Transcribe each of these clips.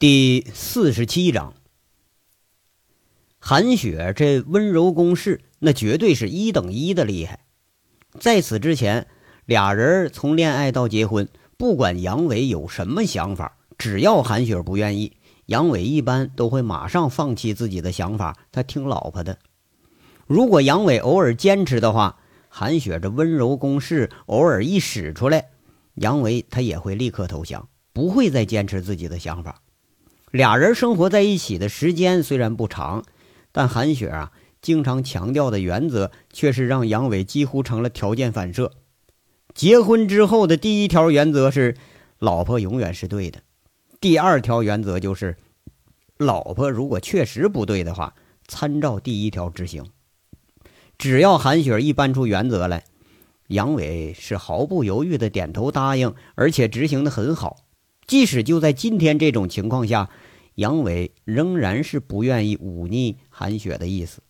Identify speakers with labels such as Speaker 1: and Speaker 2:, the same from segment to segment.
Speaker 1: 第四十七章，韩雪这温柔攻势，那绝对是一等一的厉害。在此之前，俩人从恋爱到结婚，不管杨伟有什么想法，只要韩雪不愿意，杨伟一般都会马上放弃自己的想法，他听老婆的。如果杨伟偶尔坚持的话，韩雪这温柔攻势偶尔一使出来，杨伟他也会立刻投降，不会再坚持自己的想法。俩人生活在一起的时间虽然不长，但韩雪啊经常强调的原则却是让杨伟几乎成了条件反射。结婚之后的第一条原则是，老婆永远是对的；第二条原则就是，老婆如果确实不对的话，参照第一条执行。只要韩雪一搬出原则来，杨伟是毫不犹豫的点头答应，而且执行的很好。即使就在今天这种情况下，杨伟仍然是不愿意忤逆韩雪的意思。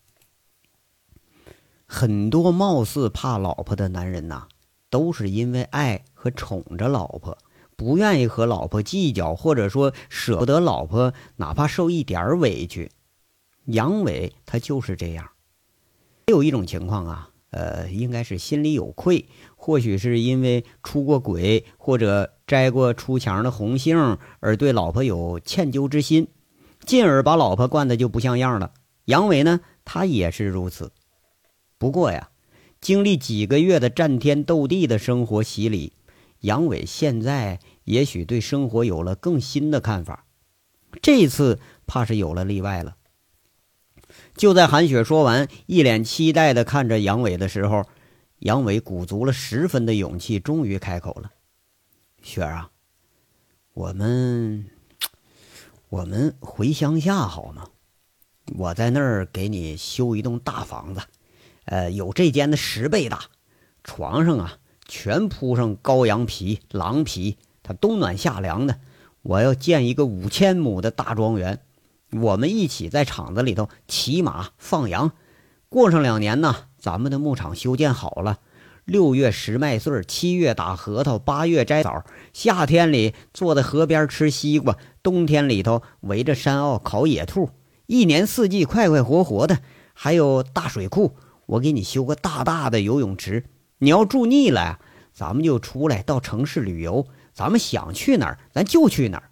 Speaker 1: 很多貌似怕老婆的男人呐，都是因为爱和宠着老婆，不愿意和老婆计较，或者说舍不得老婆，哪怕受一点委屈。杨伟他就是这样。还有一种情况啊。呃，应该是心里有愧，或许是因为出过轨或者摘过出墙的红杏，而对老婆有歉疚之心，进而把老婆惯得就不像样了。杨伟呢，他也是如此。不过呀，经历几个月的战天斗地的生活洗礼，杨伟现在也许对生活有了更新的看法。这次怕是有了例外了。就在韩雪说完，一脸期待的看着杨伟的时候，杨伟鼓足了十分的勇气，终于开口了：“雪儿啊，我们，我们回乡下好吗？我在那儿给你修一栋大房子，呃，有这间的十倍大，床上啊全铺上羔羊皮、狼皮，它冬暖夏凉的。我要建一个五千亩的大庄园。”我们一起在厂子里头骑马放羊，过上两年呢，咱们的牧场修建好了。六月拾麦穗，七月打核桃，八月摘枣。夏天里坐在河边吃西瓜，冬天里头围着山坳烤野兔。一年四季快快活活的，还有大水库。我给你修个大大的游泳池。你要住腻了，咱们就出来到城市旅游。咱们想去哪儿，咱就去哪儿。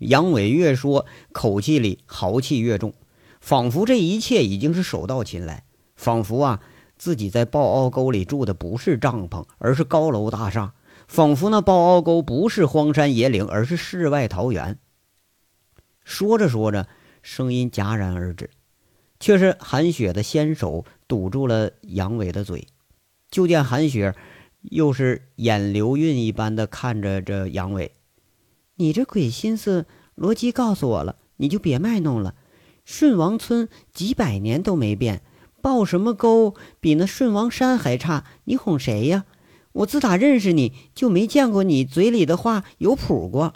Speaker 1: 杨伟越说，口气里豪气越重，仿佛这一切已经是手到擒来，仿佛啊，自己在抱凹沟里住的不是帐篷，而是高楼大厦，仿佛那抱凹沟不是荒山野岭，而是世外桃源。说着说着，声音戛然而止，却是韩雪的纤手堵住了杨伟的嘴。就见韩雪又是眼流韵一般的看着这杨伟。你这鬼心思，罗辑告诉我了，你就别卖弄了。顺王村几百年都没变，抱什么沟比那顺王山还差？你哄谁呀？我自打认识你就没见过你嘴里的话有谱过。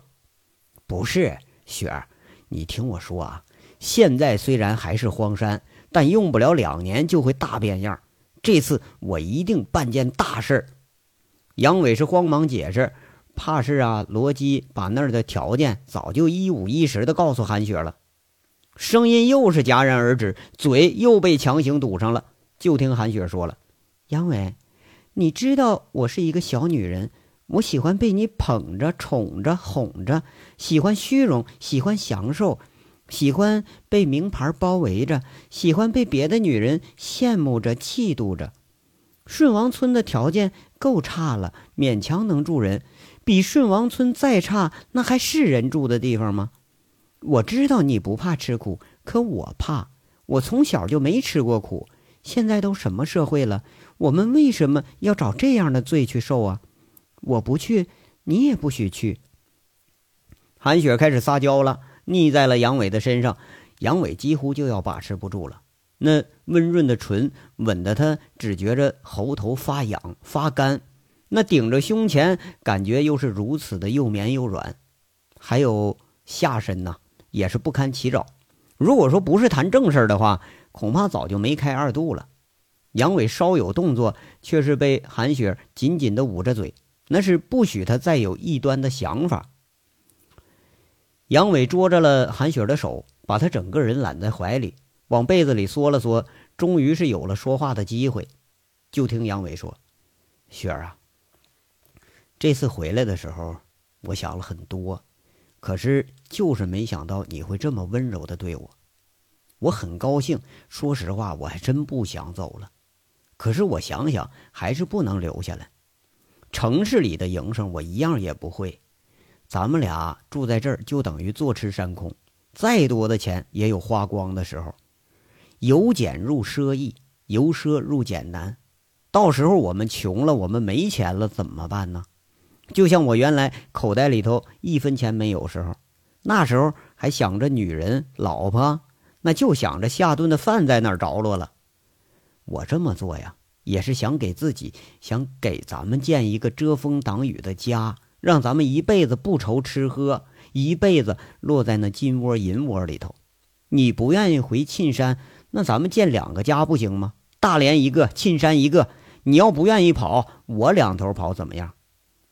Speaker 1: 不是雪儿，你听我说啊，现在虽然还是荒山，但用不了两年就会大变样。这次我一定办件大事儿。杨伟是慌忙解释。怕是啊，罗辑把那儿的条件早就一五一十的告诉韩雪了。声音又是戛然而止，嘴又被强行堵上了。就听韩雪说了：“杨伟，你知道我是一个小女人，我喜欢被你捧着、宠着、哄着，喜欢虚荣，喜欢享受，喜欢被名牌包围着，喜欢被别的女人羡慕着、嫉妒着。顺王村的条件够差了，勉强能住人。”比顺王村再差，那还是人住的地方吗？我知道你不怕吃苦，可我怕。我从小就没吃过苦。现在都什么社会了，我们为什么要找这样的罪去受啊？我不去，你也不许去。韩雪开始撒娇了，腻在了杨伟的身上，杨伟几乎就要把持不住了。那温润的唇吻得他只觉着喉头发痒发干。那顶着胸前，感觉又是如此的又绵又软，还有下身呐，也是不堪其扰。如果说不是谈正事的话，恐怕早就梅开二度了。杨伟稍有动作，却是被韩雪紧紧的捂着嘴，那是不许他再有异端的想法。杨伟捉着了韩雪的手，把她整个人揽在怀里，往被子里缩了缩，终于是有了说话的机会。就听杨伟说：“雪儿啊，这次回来的时候，我想了很多，可是就是没想到你会这么温柔的对我。我很高兴，说实话，我还真不想走了。可是我想想，还是不能留下来。城市里的营生，我一样也不会。”咱们俩住在这儿，就等于坐吃山空。再多的钱也有花光的时候。由俭入奢易，由奢入俭难。到时候我们穷了，我们没钱了，怎么办呢？就像我原来口袋里头一分钱没有时候，那时候还想着女人、老婆，那就想着下顿的饭在哪儿着落了。我这么做呀，也是想给自己，想给咱们建一个遮风挡雨的家。让咱们一辈子不愁吃喝，一辈子落在那金窝银窝里头。你不愿意回沁山，那咱们建两个家不行吗？大连一个，沁山一个。你要不愿意跑，我两头跑怎么样？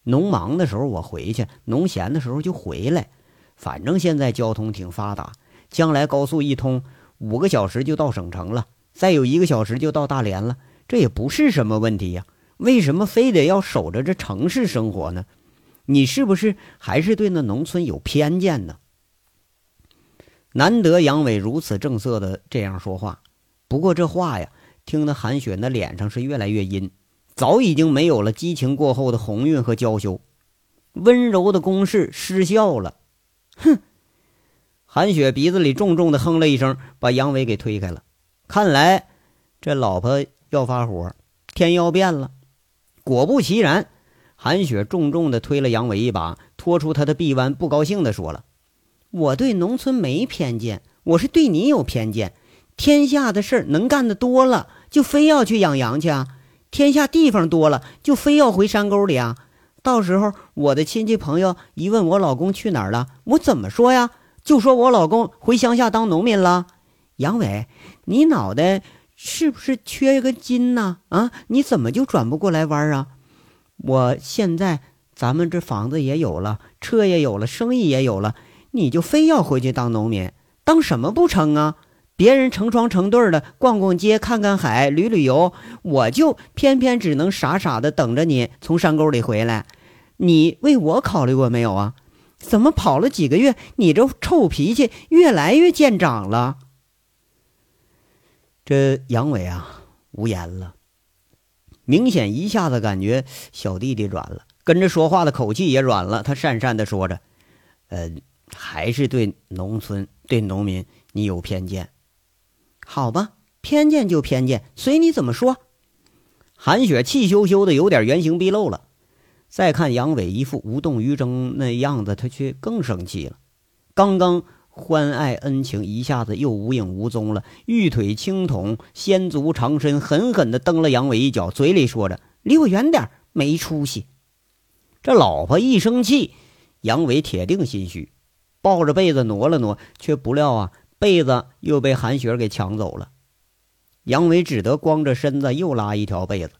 Speaker 1: 农忙的时候我回去，农闲的时候就回来。反正现在交通挺发达，将来高速一通，五个小时就到省城了，再有一个小时就到大连了，这也不是什么问题呀。为什么非得要守着这城市生活呢？你是不是还是对那农村有偏见呢？难得杨伟如此正色的这样说话，不过这话呀，听得韩雪那脸上是越来越阴，早已经没有了激情过后的红晕和娇羞，温柔的攻势失效了。哼！韩雪鼻子里重重的哼了一声，把杨伟给推开了。看来这老婆要发火，天要变了。果不其然。韩雪重重的推了杨伟一把，拖出他的臂弯，不高兴的说了：“我对农村没偏见，我是对你有偏见。天下的事儿能干的多了，就非要去养羊去啊？天下地方多了，就非要回山沟里啊？到时候我的亲戚朋友一问我老公去哪儿了，我怎么说呀？就说我老公回乡下当农民了。杨伟，你脑袋是不是缺一根筋呢？啊，你怎么就转不过来弯啊？”我现在咱们这房子也有了，车也有了，生意也有了，你就非要回去当农民，当什么不成啊？别人成双成对的逛逛街、看看海、旅旅游，我就偏偏只能傻傻的等着你从山沟里回来。你为我考虑过没有啊？怎么跑了几个月，你这臭脾气越来越见长了？这杨伟啊，无言了。明显一下子感觉小弟弟软了，跟着说话的口气也软了。他讪讪的说着：“呃，还是对农村、对农民你有偏见，好吧？偏见就偏见，随你怎么说。”韩雪气羞羞的，有点原形毕露了。再看杨伟一副无动于衷那样子，他却更生气了。刚刚。欢爱恩情一下子又无影无踪了，玉腿轻捅，仙足长身，狠狠地蹬了杨伟一脚，嘴里说着：“离我远点，没出息。”这老婆一生气，杨伟铁定心虚，抱着被子挪了挪，却不料啊，被子又被韩雪给抢走了。杨伟只得光着身子又拉一条被子。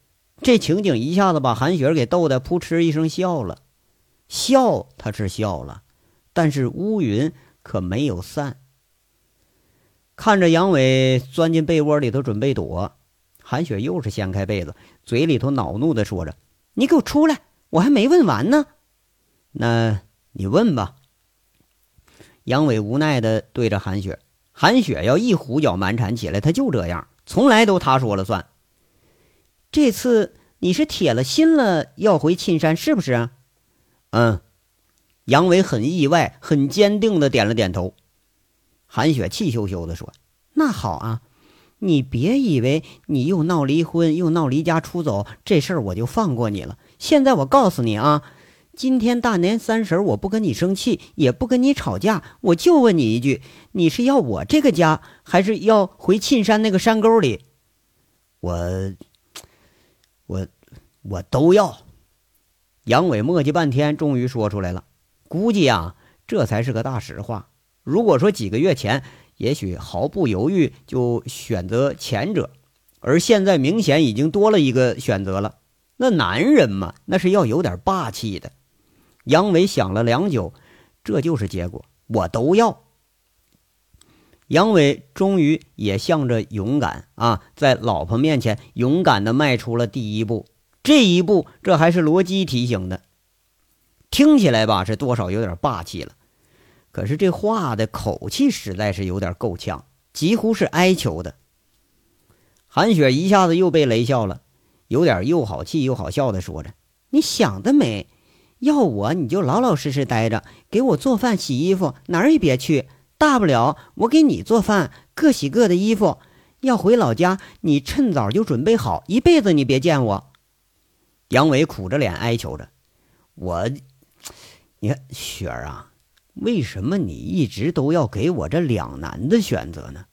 Speaker 1: 这情景一下子把韩雪给逗得扑哧一声笑了，笑他是笑了，但是乌云。可没有散。看着杨伟钻进被窝里头准备躲，韩雪又是掀开被子，嘴里头恼怒的说着：“你给我出来！我还没问完呢。”“那你问吧。”杨伟无奈的对着韩雪。韩雪要一胡搅蛮缠起来，他就这样，从来都他说了算。这次你是铁了心了要回沁山，是不是？嗯。杨伟很意外，很坚定的点了点头。韩雪气羞羞的说：“那好啊，你别以为你又闹离婚又闹离家出走，这事儿我就放过你了。现在我告诉你啊，今天大年三十，我不跟你生气，也不跟你吵架，我就问你一句：你是要我这个家，还是要回沁山那个山沟里？我，我，我都要。”杨伟磨叽半天，终于说出来了。估计啊，这才是个大实话。如果说几个月前，也许毫不犹豫就选择前者，而现在明显已经多了一个选择了。那男人嘛，那是要有点霸气的。杨伟想了良久，这就是结果。我都要。杨伟终于也向着勇敢啊，在老婆面前勇敢的迈出了第一步。这一步，这还是罗基提醒的，听起来吧，是多少有点霸气了。可是这话的口气实在是有点够呛，几乎是哀求的。韩雪一下子又被雷笑了，有点又好气又好笑的说着：“你想得美！要我你就老老实实待着，给我做饭、洗衣服，哪儿也别去。大不了我给你做饭，各洗各的衣服。要回老家，你趁早就准备好，一辈子你别见我。”杨伟苦着脸哀求着：“我，你看雪儿啊。”为什么你一直都要给我这两难的选择呢？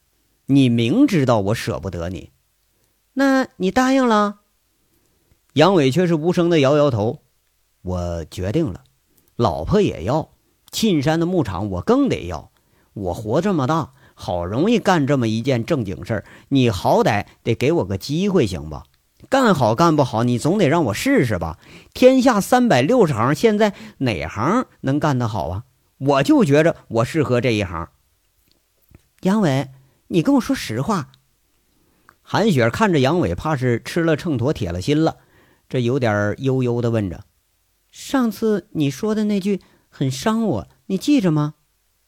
Speaker 1: 你明知道我舍不得你，那你答应了？杨伟却是无声的摇摇头。我决定了，老婆也要，沁山的牧场我更得要。我活这么大，好容易干这么一件正经事儿，你好歹得给我个机会行吧？干好干不好，你总得让我试试吧？天下三百六十行，现在哪行能干得好啊？我就觉着我适合这一行。杨伟，你跟我说实话。韩雪看着杨伟，怕是吃了秤砣铁了心了，这有点悠悠的问着：“上次你说的那句很伤我，你记着吗？”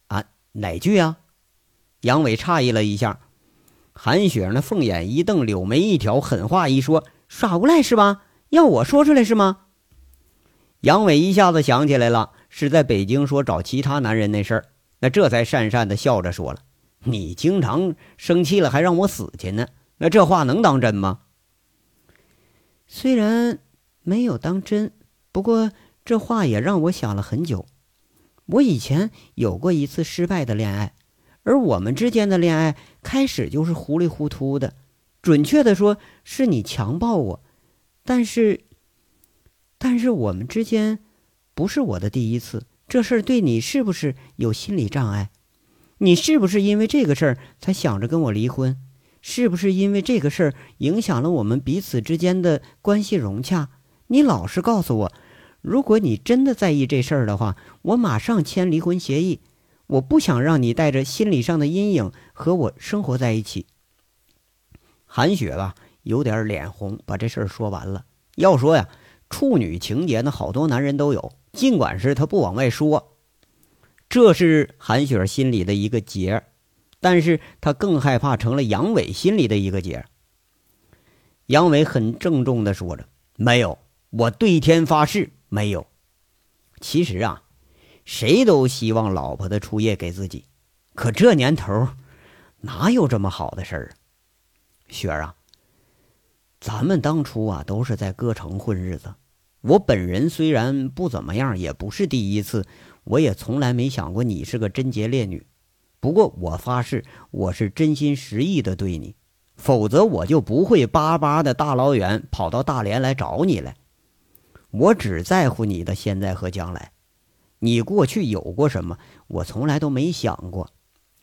Speaker 1: 啊，哪句啊？杨伟诧异了一下。韩雪那凤眼一瞪，柳眉一挑，狠话一说：“耍无赖是吧？要我说出来是吗？”杨伟一下子想起来了。是在北京说找其他男人那事儿，那这才讪讪的笑着说了：“你经常生气了，还让我死去呢。那这话能当真吗？”虽然没有当真，不过这话也让我想了很久。我以前有过一次失败的恋爱，而我们之间的恋爱开始就是糊里糊涂的。准确的说，是你强暴我，但是，但是我们之间。不是我的第一次，这事儿对你是不是有心理障碍？你是不是因为这个事儿才想着跟我离婚？是不是因为这个事儿影响了我们彼此之间的关系融洽？你老实告诉我，如果你真的在意这事儿的话，我马上签离婚协议。我不想让你带着心理上的阴影和我生活在一起。韩雪吧，有点脸红，把这事儿说完了。要说呀，处女情节呢，好多男人都有。尽管是他不往外说，这是韩雪心里的一个结，但是她更害怕成了杨伟心里的一个结。杨伟很郑重的说着：“没有，我对天发誓，没有。其实啊，谁都希望老婆的初夜给自己，可这年头哪有这么好的事儿？雪儿啊，咱们当初啊都是在歌城混日子。”我本人虽然不怎么样，也不是第一次，我也从来没想过你是个贞洁烈女。不过我发誓，我是真心实意的对你，否则我就不会巴巴的大老远跑到大连来找你来。我只在乎你的现在和将来，你过去有过什么，我从来都没想过。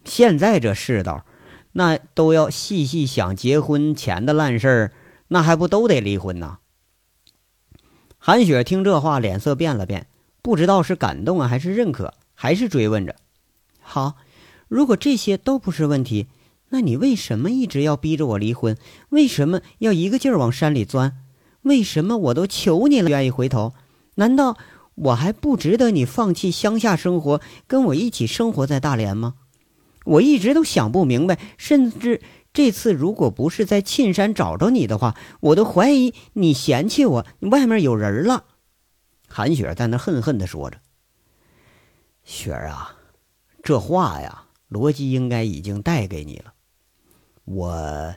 Speaker 1: 现在这世道，那都要细细想结婚前的烂事儿，那还不都得离婚呐？韩雪听这话，脸色变了变，不知道是感动啊，还是认可，还是追问着：“好，如果这些都不是问题，那你为什么一直要逼着我离婚？为什么要一个劲儿往山里钻？为什么我都求你了，愿意回头？难道我还不值得你放弃乡下生活，跟我一起生活在大连吗？我一直都想不明白，甚至……”这次如果不是在沁山找着你的话，我都怀疑你嫌弃我，外面有人了。韩雪在那恨恨地说着：“雪儿啊，这话呀，罗辑应该已经带给你了。我，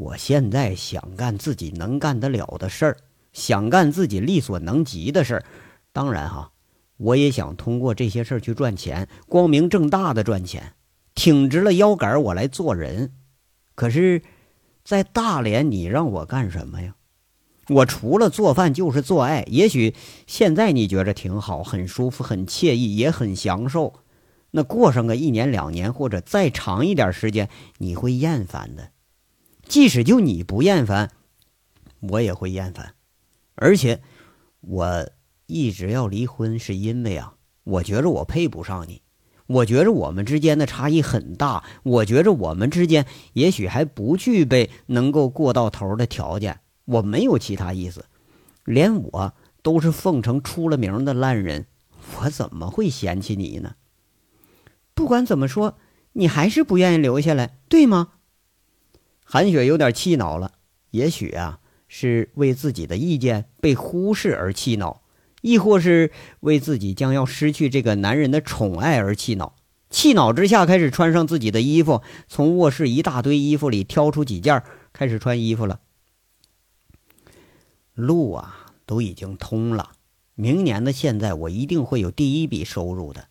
Speaker 1: 我现在想干自己能干得了的事儿，想干自己力所能及的事儿。当然哈，我也想通过这些事儿去赚钱，光明正大的赚钱，挺直了腰杆我来做人。”可是，在大连，你让我干什么呀？我除了做饭就是做爱。也许现在你觉着挺好，很舒服，很惬意，也很享受。那过上个一年两年，或者再长一点时间，你会厌烦的。即使就你不厌烦，我也会厌烦。而且，我一直要离婚，是因为啊，我觉着我配不上你。我觉着我们之间的差异很大，我觉着我们之间也许还不具备能够过到头的条件。我没有其他意思，连我都是凤城出了名的烂人，我怎么会嫌弃你呢？
Speaker 2: 不管怎么说，你还是不愿意留下来，对吗？
Speaker 1: 韩雪有点气恼了，也许啊，是为自己的意见被忽视而气恼。亦或是为自己将要失去这个男人的宠爱而气恼，气恼之下开始穿上自己的衣服，从卧室一大堆衣服里挑出几件开始穿衣服了。路啊，都已经通了，明年的现在我一定会有第一笔收入的，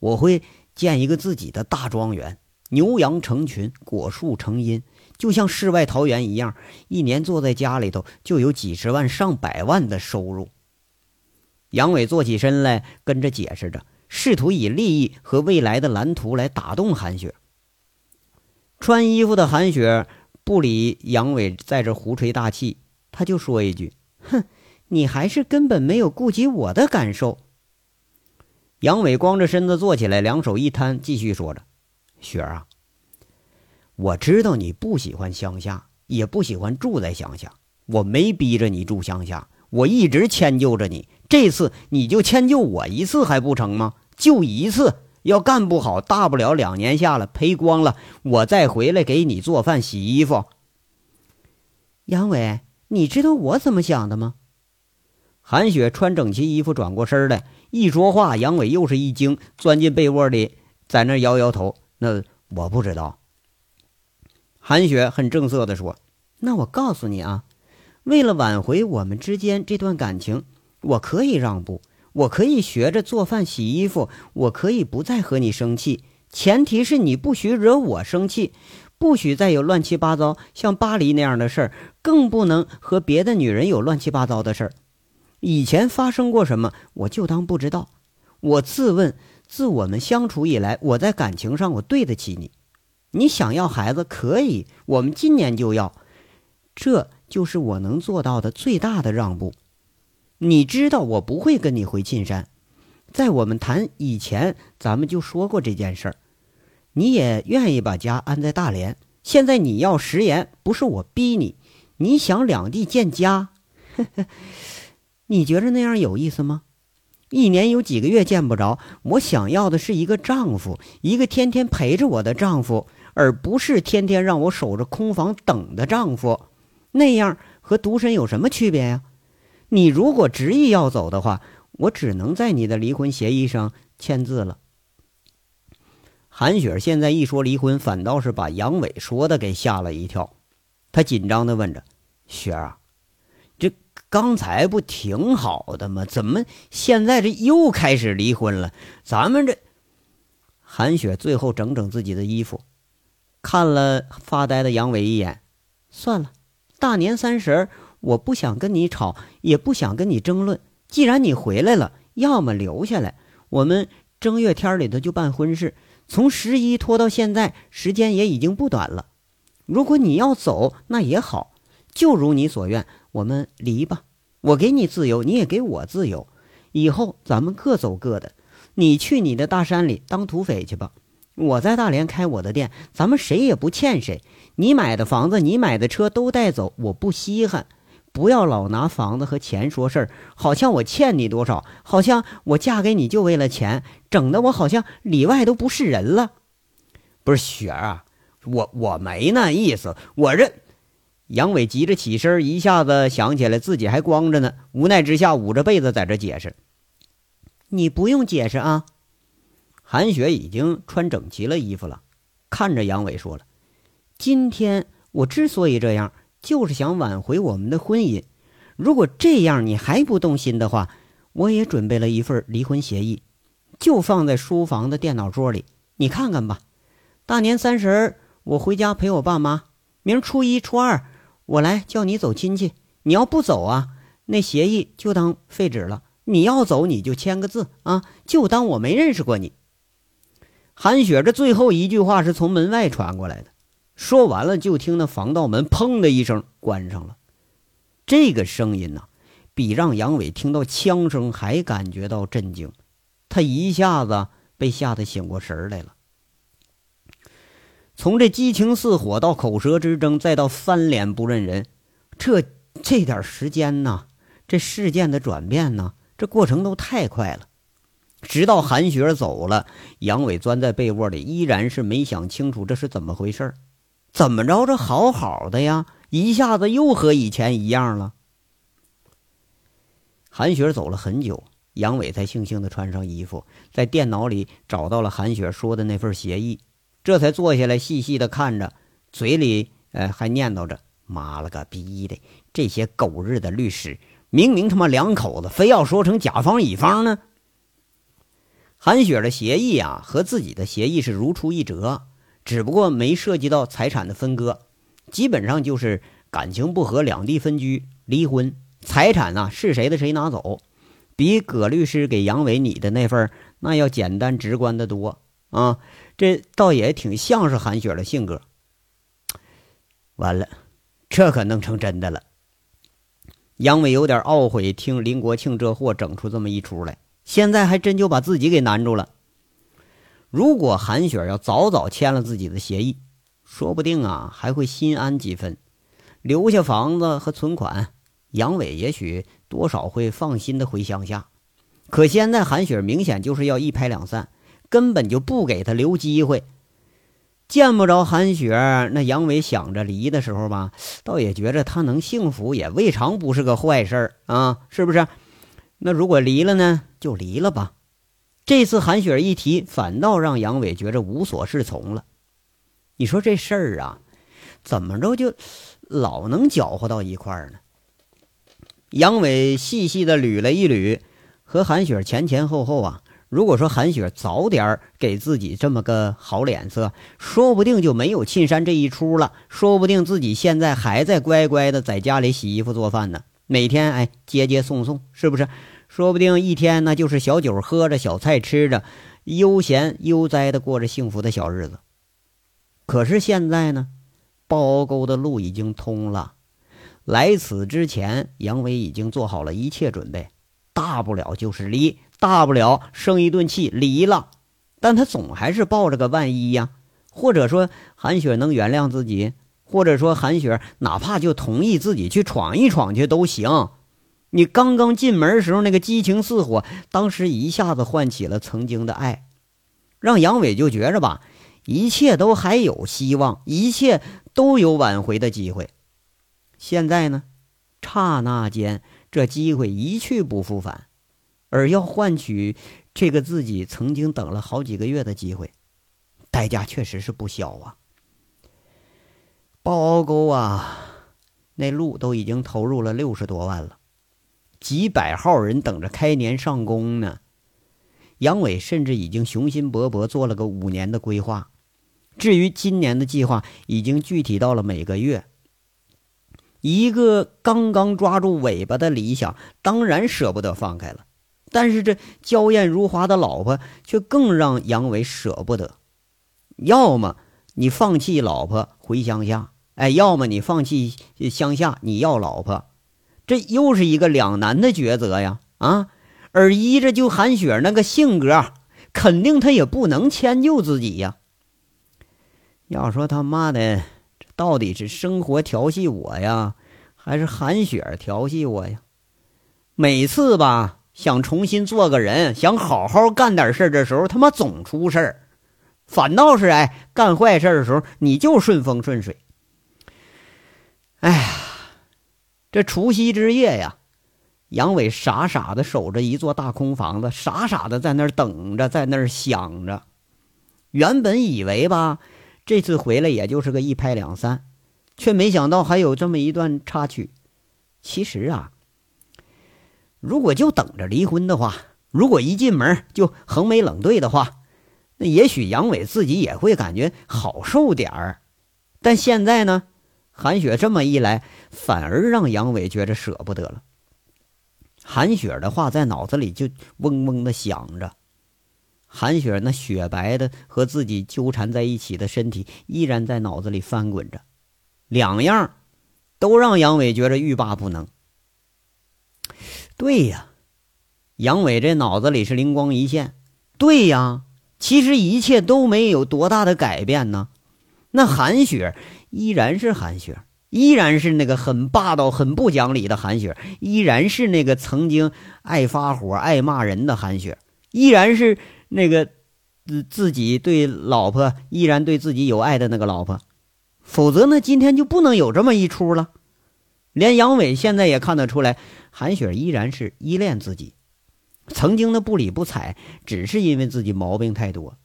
Speaker 1: 我会建一个自己的大庄园，牛羊成群，果树成荫，就像世外桃源一样，一年坐在家里头就有几十万上百万的收入。杨伟坐起身来，跟着解释着，试图以利益和未来的蓝图来打动韩雪。穿衣服的韩雪不理杨伟在这胡吹大气，他就说一句：“哼，你还是根本没有顾及我的感受。”杨伟光着身子坐起来，两手一摊，继续说着：“雪儿啊，我知道你不喜欢乡下，也不喜欢住在乡下，我没逼着你住乡下，我一直迁就着你。”这次你就迁就我一次还不成吗？就一次，要干不好，大不了两年下了赔光了，我再回来给你做饭洗衣服。
Speaker 2: 杨伟，你知道我怎么想的吗？
Speaker 1: 韩雪穿整齐衣服，转过身来，一说话，杨伟又是一惊，钻进被窝里，在那摇摇头。那我不知道。韩雪很正色地说：“那我告诉你啊，为了挽回我们之间这段感情。”我可以让步，我可以学着做饭、洗衣服，我可以不再和你生气。前提是你不许惹我生气，不许再有乱七八糟像巴黎那样的事儿，更不能和别的女人有乱七八糟的事儿。以前发生过什么，我就当不知道。我自问，自我们相处以来，我在感情上我对得起你。你想要孩子可以，我们今年就要，这就是我能做到的最大的让步。你知道我不会跟你回沁山，在我们谈以前，咱们就说过这件事儿。你也愿意把家安在大连，现在你要食言，不是我逼你。你想两地建家，你觉着那样有意思吗？一年有几个月见不着，我想要的是一个丈夫，一个天天陪着我的丈夫，而不是天天让我守着空房等的丈夫。那样和独身有什么区别呀？你如果执意要走的话，我只能在你的离婚协议上签字了。韩雪现在一说离婚，反倒是把杨伟说的给吓了一跳。他紧张的问着：“雪儿啊，这刚才不挺好的吗？怎么现在这又开始离婚了？咱们这……”韩雪最后整整自己的衣服，看了发呆的杨伟一眼，算了，大年三十我不想跟你吵，也不想跟你争论。既然你回来了，要么留下来，我们正月天里头就办婚事。从十一拖到现在，时间也已经不短了。如果你要走，那也好，就如你所愿，我们离吧。我给你自由，你也给我自由。以后咱们各走各的，你去你的大山里当土匪去吧。我在大连开我的店，咱们谁也不欠谁。你买的房子，你买的车都带走，我不稀罕。不要老拿房子和钱说事儿，好像我欠你多少，好像我嫁给你就为了钱，整的我好像里外都不是人了。不是雪儿啊，我我没那意思，我这……杨伟急着起身，一下子想起来自己还光着呢，无奈之下捂着被子在这解释：“
Speaker 2: 你不用解释啊。”
Speaker 1: 韩雪已经穿整齐了衣服了，看着杨伟说了：“今天我之所以这样。”就是想挽回我们的婚姻。如果这样你还不动心的话，我也准备了一份离婚协议，就放在书房的电脑桌里，你看看吧。大年三十我回家陪我爸妈，明初一、初二我来叫你走亲戚。你要不走啊，那协议就当废纸了。你要走，你就签个字啊，就当我没认识过你。韩雪这最后一句话是从门外传过来的。说完了，就听那防盗门“砰”的一声关上了。这个声音呢，比让杨伟听到枪声还感觉到震惊。他一下子被吓得醒过神来了。从这激情似火到口舌之争，再到翻脸不认人，这这点时间呢，这事件的转变呢，这过程都太快了。直到韩雪走了，杨伟钻在被窝里，依然是没想清楚这是怎么回事怎么着？这好好的呀，一下子又和以前一样了。韩雪走了很久，杨伟才悻悻地穿上衣服，在电脑里找到了韩雪说的那份协议，这才坐下来细细的看着，嘴里呃还念叨着：“妈了个逼的，这些狗日的律师，明明他妈两口子，非要说成甲方乙方呢。”韩雪的协议啊，和自己的协议是如出一辙，只不过没涉及到财产的分割，基本上就是感情不和，两地分居，离婚，财产呢是谁的谁拿走，比葛律师给杨伟你的那份那要简单直观的多啊，这倒也挺像是韩雪的性格。完了，这可弄成真的了。杨伟有点懊悔，听林国庆这货整出这么一出来。现在还真就把自己给难住了。如果韩雪要早早签了自己的协议，说不定啊还会心安几分，留下房子和存款，杨伟也许多少会放心的回乡下。可现在韩雪明显就是要一拍两散，根本就不给他留机会。见不着韩雪，那杨伟想着离的时候吧，倒也觉着他能幸福也未尝不是个坏事儿啊，是不是？那如果离了呢？就离了吧。这次韩雪一提，反倒让杨伟觉着无所适从了。你说这事儿啊，怎么着就老能搅和到一块儿呢？杨伟细细的捋了一捋，和韩雪前前后后啊，如果说韩雪早点给自己这么个好脸色，说不定就没有沁山这一出了。说不定自己现在还在乖乖的在家里洗衣服做饭呢。每天哎接接送送，是不是？说不定一天那就是小酒喝着，小菜吃着，悠闲悠哉的过着幸福的小日子。可是现在呢，鲍凹沟的路已经通了。来此之前，杨伟已经做好了一切准备，大不了就是离，大不了生一顿气离了。但他总还是抱着个万一呀，或者说韩雪能原谅自己。或者说，韩雪哪怕就同意自己去闯一闯去都行。你刚刚进门时候那个激情似火，当时一下子唤起了曾经的爱，让杨伟就觉着吧，一切都还有希望，一切都有挽回的机会。现在呢，刹那间这机会一去不复返，而要换取这个自己曾经等了好几个月的机会，代价确实是不小啊。包凹沟啊，那路都已经投入了六十多万了，几百号人等着开年上工呢。杨伟甚至已经雄心勃勃做了个五年的规划，至于今年的计划，已经具体到了每个月。一个刚刚抓住尾巴的理想，当然舍不得放开了，但是这娇艳如花的老婆却更让杨伟舍不得。要么你放弃老婆回乡下。哎，要么你放弃乡下，你要老婆，这又是一个两难的抉择呀！啊，而依着就韩雪那个性格，肯定他也不能迁就自己呀。要说他妈的，这到底是生活调戏我呀，还是韩雪调戏我呀？每次吧，想重新做个人，想好好干点事的时候，他妈总出事儿，反倒是哎，干坏事的时候你就顺风顺水。哎呀，这除夕之夜呀，杨伟傻傻的守着一座大空房子，傻傻的在那儿等着，在那儿想着。原本以为吧，这次回来也就是个一拍两散，却没想到还有这么一段插曲。其实啊，如果就等着离婚的话，如果一进门就横眉冷对的话，那也许杨伟自己也会感觉好受点儿。但现在呢？韩雪这么一来，反而让杨伟觉着舍不得了。韩雪的话在脑子里就嗡嗡的响着，韩雪那雪白的和自己纠缠在一起的身体依然在脑子里翻滚着，两样都让杨伟觉着欲罢不能。对呀，杨伟这脑子里是灵光一现。对呀，其实一切都没有多大的改变呢。那韩雪依然是韩雪，依然是那个很霸道、很不讲理的韩雪，依然是那个曾经爱发火、爱骂人的韩雪，依然是那个自自己对老婆依然对自己有爱的那个老婆。否则呢，今天就不能有这么一出了。连杨伟现在也看得出来，韩雪依然是依恋自己。曾经的不理不睬，只是因为自己毛病太多。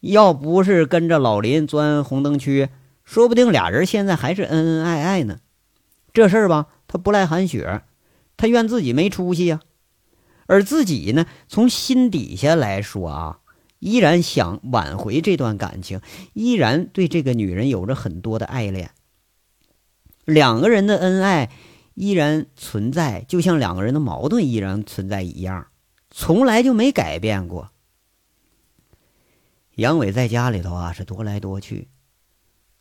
Speaker 1: 要不是跟着老林钻红灯区，说不定俩人现在还是恩恩爱爱呢。这事儿吧，他不赖韩雪，他怨自己没出息呀。而自己呢，从心底下来说啊，依然想挽回这段感情，依然对这个女人有着很多的爱恋。两个人的恩爱依然存在，就像两个人的矛盾依然存在一样，从来就没改变过。杨伟在家里头啊，是踱来踱去，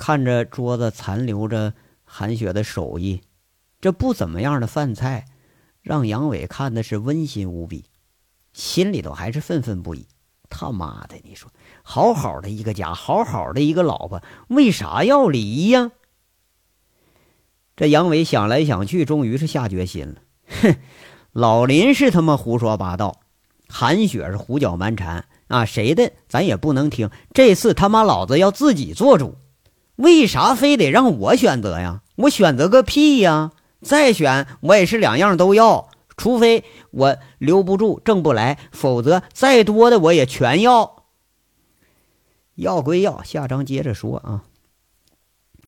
Speaker 1: 看着桌子残留着韩雪的手艺，这不怎么样的饭菜，让杨伟看的是温馨无比，心里头还是愤愤不已。他妈的，你说，好好的一个家，好好的一个老婆，为啥要离呀？这杨伟想来想去，终于是下决心了。哼，老林是他妈胡说八道，韩雪是胡搅蛮缠。啊，谁的咱也不能听。这次他妈老子要自己做主，为啥非得让我选择呀？我选择个屁呀！再选我也是两样都要，除非我留不住、挣不来，否则再多的我也全要。要归要，下章接着说啊。